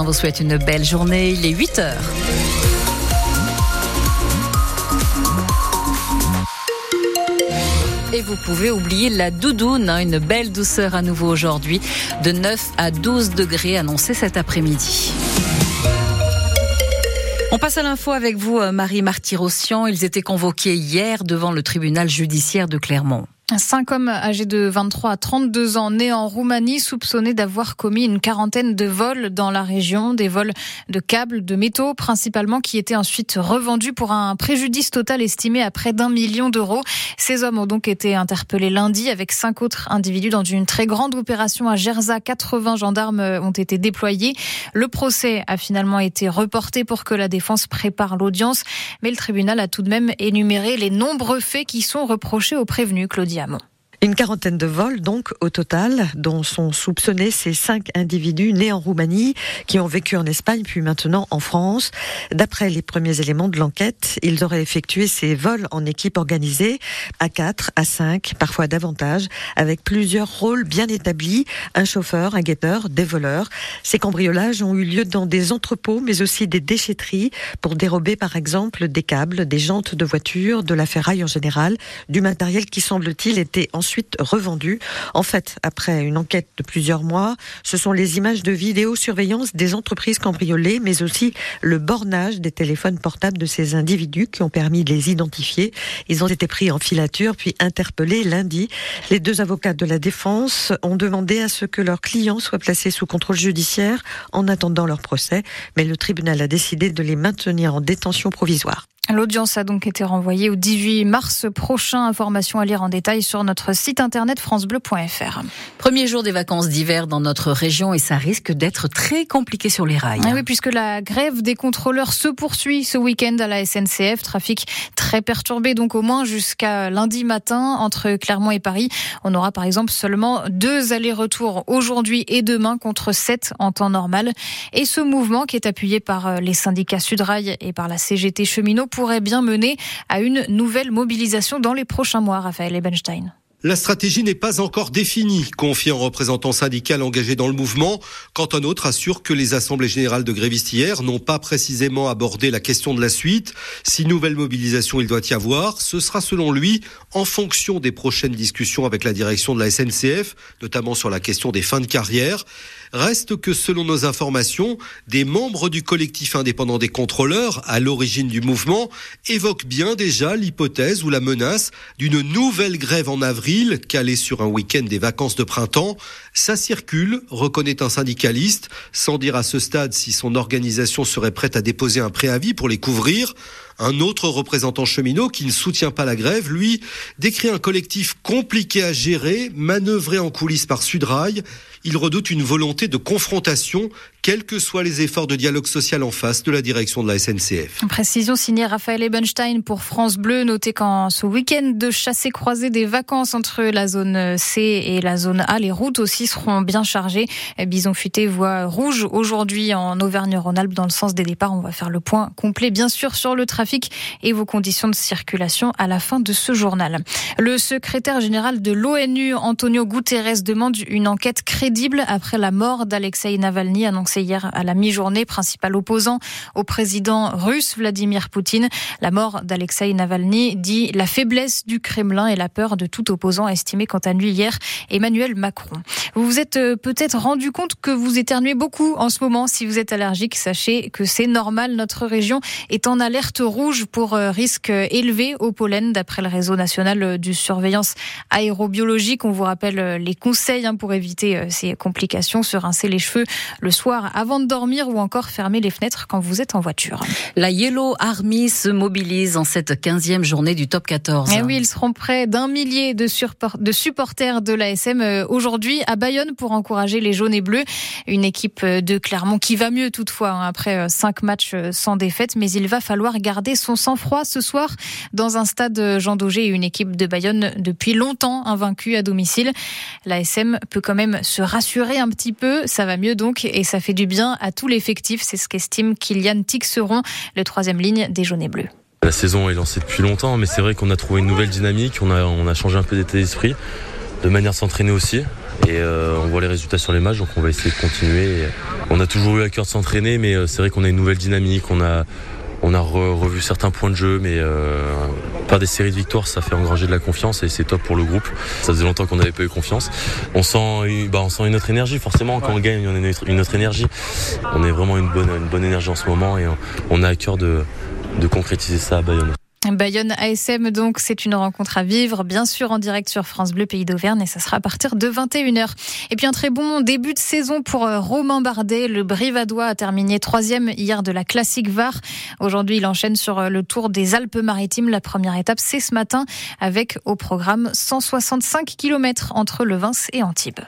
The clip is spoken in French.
Vous souhaite une belle journée. Il est 8 heures. Et vous pouvez oublier la doudoune, hein, une belle douceur à nouveau aujourd'hui, de 9 à 12 degrés annoncés cet après-midi. On passe à l'info avec vous, euh, Marie Martyrossian. Ils étaient convoqués hier devant le tribunal judiciaire de Clermont. Cinq hommes âgés de 23 à 32 ans nés en Roumanie soupçonnés d'avoir commis une quarantaine de vols dans la région, des vols de câbles, de métaux principalement qui étaient ensuite revendus pour un préjudice total estimé à près d'un million d'euros. Ces hommes ont donc été interpellés lundi avec cinq autres individus dans une très grande opération à Gerza. 80 gendarmes ont été déployés. Le procès a finalement été reporté pour que la défense prépare l'audience, mais le tribunal a tout de même énuméré les nombreux faits qui sont reprochés aux prévenus, Claudia médicaments. Une quarantaine de vols, donc, au total, dont sont soupçonnés ces cinq individus nés en Roumanie, qui ont vécu en Espagne, puis maintenant en France. D'après les premiers éléments de l'enquête, ils auraient effectué ces vols en équipe organisée, à quatre, à cinq, parfois davantage, avec plusieurs rôles bien établis, un chauffeur, un guetteur, des voleurs. Ces cambriolages ont eu lieu dans des entrepôts, mais aussi des déchetteries, pour dérober, par exemple, des câbles, des jantes de voitures, de la ferraille en général, du matériel qui, semble-t-il, était ensuite ensuite revendu. En fait, après une enquête de plusieurs mois, ce sont les images de vidéosurveillance des entreprises cambriolées, mais aussi le bornage des téléphones portables de ces individus qui ont permis de les identifier. Ils ont été pris en filature puis interpellés lundi. Les deux avocats de la défense ont demandé à ce que leurs clients soient placés sous contrôle judiciaire en attendant leur procès, mais le tribunal a décidé de les maintenir en détention provisoire. L'audience a donc été renvoyée au 18 mars prochain. Information à lire en détail sur notre site internet francebleu.fr. Premier jour des vacances d'hiver dans notre région et ça risque d'être très compliqué sur les rails. Ah oui, puisque la grève des contrôleurs se poursuit ce week-end à la SNCF. Trafic très perturbé donc au moins jusqu'à lundi matin entre Clermont et Paris. On aura par exemple seulement deux allers-retours aujourd'hui et demain contre sept en temps normal. Et ce mouvement qui est appuyé par les syndicats Sudrail et par la CGT cheminot pourrait bien mener à une nouvelle mobilisation dans les prochains mois, Raphaël Ebenstein. La stratégie n'est pas encore définie, confie un représentant syndical engagé dans le mouvement, quand un autre assure que les assemblées générales de grévistes hier n'ont pas précisément abordé la question de la suite. Si nouvelle mobilisation il doit y avoir, ce sera selon lui en fonction des prochaines discussions avec la direction de la SNCF, notamment sur la question des fins de carrière. Reste que selon nos informations, des membres du collectif indépendant des contrôleurs, à l'origine du mouvement, évoquent bien déjà l'hypothèse ou la menace d'une nouvelle grève en avril, calée sur un week-end des vacances de printemps. Ça circule, reconnaît un syndicaliste, sans dire à ce stade si son organisation serait prête à déposer un préavis pour les couvrir. Un autre représentant cheminot qui ne soutient pas la grève, lui, décrit un collectif compliqué à gérer, manœuvré en coulisses par Sudrail. Il redoute une volonté de confrontation, quels que soient les efforts de dialogue social en face de la direction de la SNCF. Précision signée Raphaël Ebenstein pour France Bleu. Notez qu'en ce week-end de chassé croisé des vacances entre la zone C et la zone A, les routes aussi seront bien chargées. Bison futé voie rouge aujourd'hui en Auvergne-Rhône-Alpes dans le sens des départs. On va faire le point complet, bien sûr, sur le trafic et vos conditions de circulation à la fin de ce journal. Le secrétaire général de l'ONU, Antonio Guterres, demande une enquête crédible après la mort d'Alexei Navalny annoncée hier à la mi-journée, principal opposant au président russe Vladimir Poutine. La mort d'Alexei Navalny dit la faiblesse du Kremlin et la peur de tout opposant, estimé quant à lui hier Emmanuel Macron. Vous vous êtes euh, peut-être rendu compte que vous éternuez beaucoup en ce moment. Si vous êtes allergique, sachez que c'est normal. Notre région est en alerte rouge pour euh, risque élevé au pollen, d'après le réseau national de surveillance aérobiologique. On vous rappelle euh, les conseils hein, pour éviter ces complications, se rincer les cheveux le soir avant de dormir ou encore fermer les fenêtres quand vous êtes en voiture. La Yellow Army se mobilise en cette 15e journée du top 14. Et eh oui, ils seront près d'un millier de, de supporters de l'ASM aujourd'hui à Bayonne pour encourager les jaunes et bleus. Une équipe de Clermont qui va mieux toutefois hein, après euh, cinq matchs euh, sans défaite, mais il va falloir garder son sang-froid ce soir dans un stade Jean Daugé et une équipe de Bayonne depuis longtemps invaincue à domicile. L'ASM peut quand même se rassurer un petit peu, ça va mieux donc et ça fait du bien à tout l'effectif, c'est ce qu'estime Kylian Tixeron, le troisième ligne des jaunes et bleus. La saison est lancée depuis longtemps, mais c'est vrai qu'on a trouvé une nouvelle dynamique, on a, changé un peu d'état d'esprit de manière de s'entraîner aussi. et on voit les résultats sur les matchs, donc on va essayer de continuer. On a toujours eu à cœur de s'entraîner, mais c'est vrai qu'on a une nouvelle dynamique, on a on a revu certains points de jeu, mais euh, par des séries de victoires, ça fait engranger de la confiance et c'est top pour le groupe. Ça faisait longtemps qu'on n'avait pas eu confiance. On sent, bah, on sent une autre énergie, forcément. Quand on gagne, on a une autre énergie. On est vraiment une bonne, une bonne énergie en ce moment et on, a à cœur de, de concrétiser ça à Bayonne. Bayonne ASM, donc, c'est une rencontre à vivre, bien sûr, en direct sur France Bleu Pays d'Auvergne, et ça sera à partir de 21h. Et puis, un très bon début de saison pour euh, Romain Bardet. Le Brivadois a terminé troisième hier de la Classique VAR. Aujourd'hui, il enchaîne sur euh, le Tour des Alpes-Maritimes. La première étape, c'est ce matin, avec au programme 165 km entre Le Vince et Antibes.